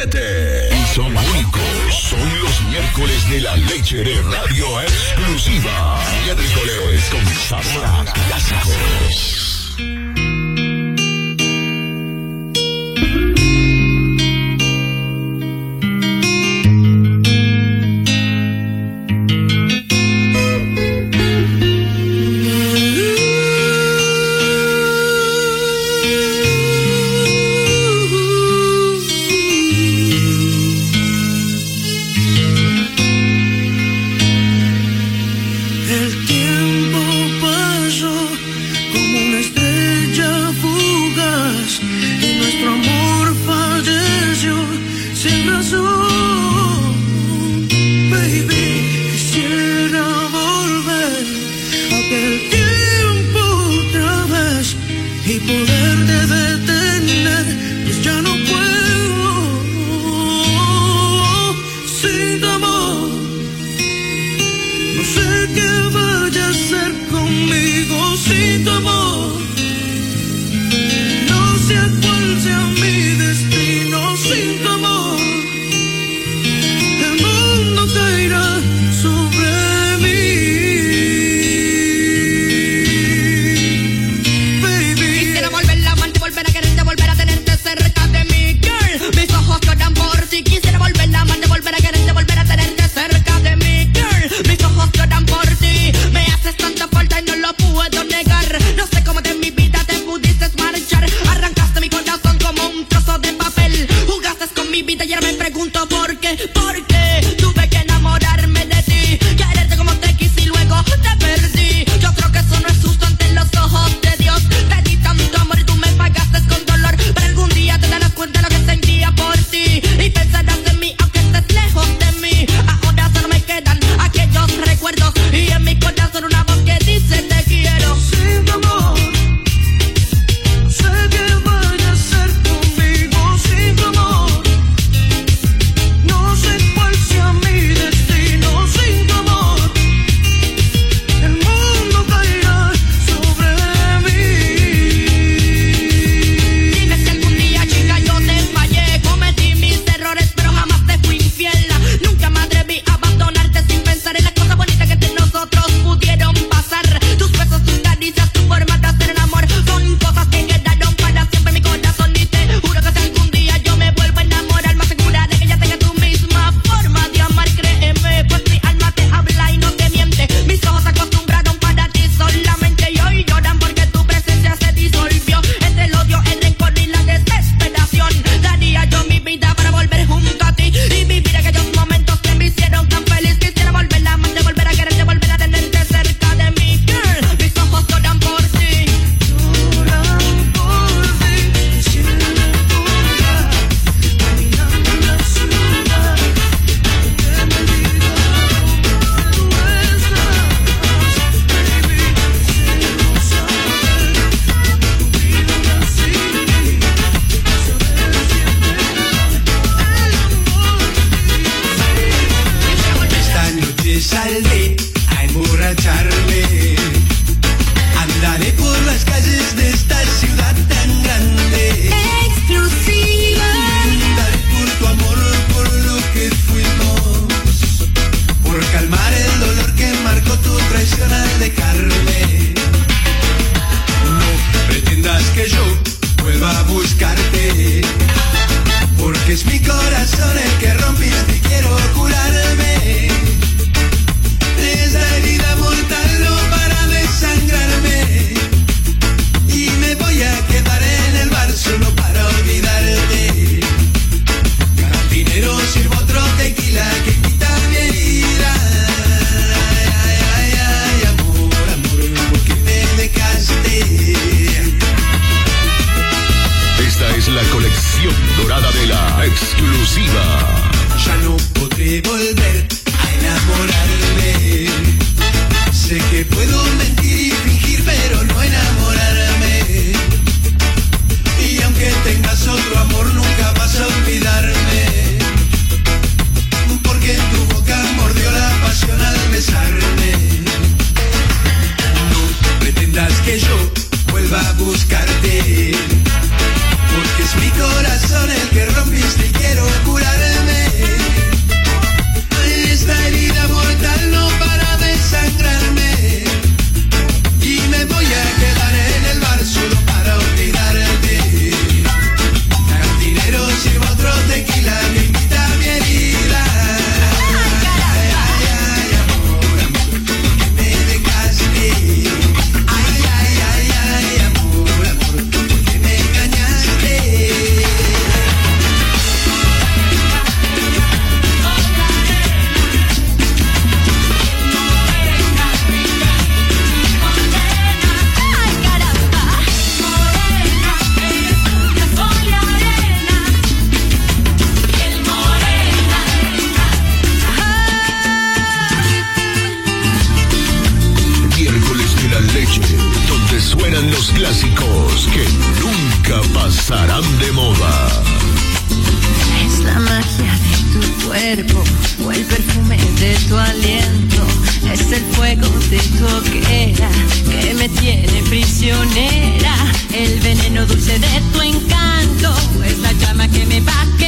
Y son únicos. Son los miércoles de la leche de radio exclusiva. Miércoles con sabor clásicos. Tu hoguera que me tiene prisionera. El veneno dulce de tu encanto es la llama que me va quemando. Es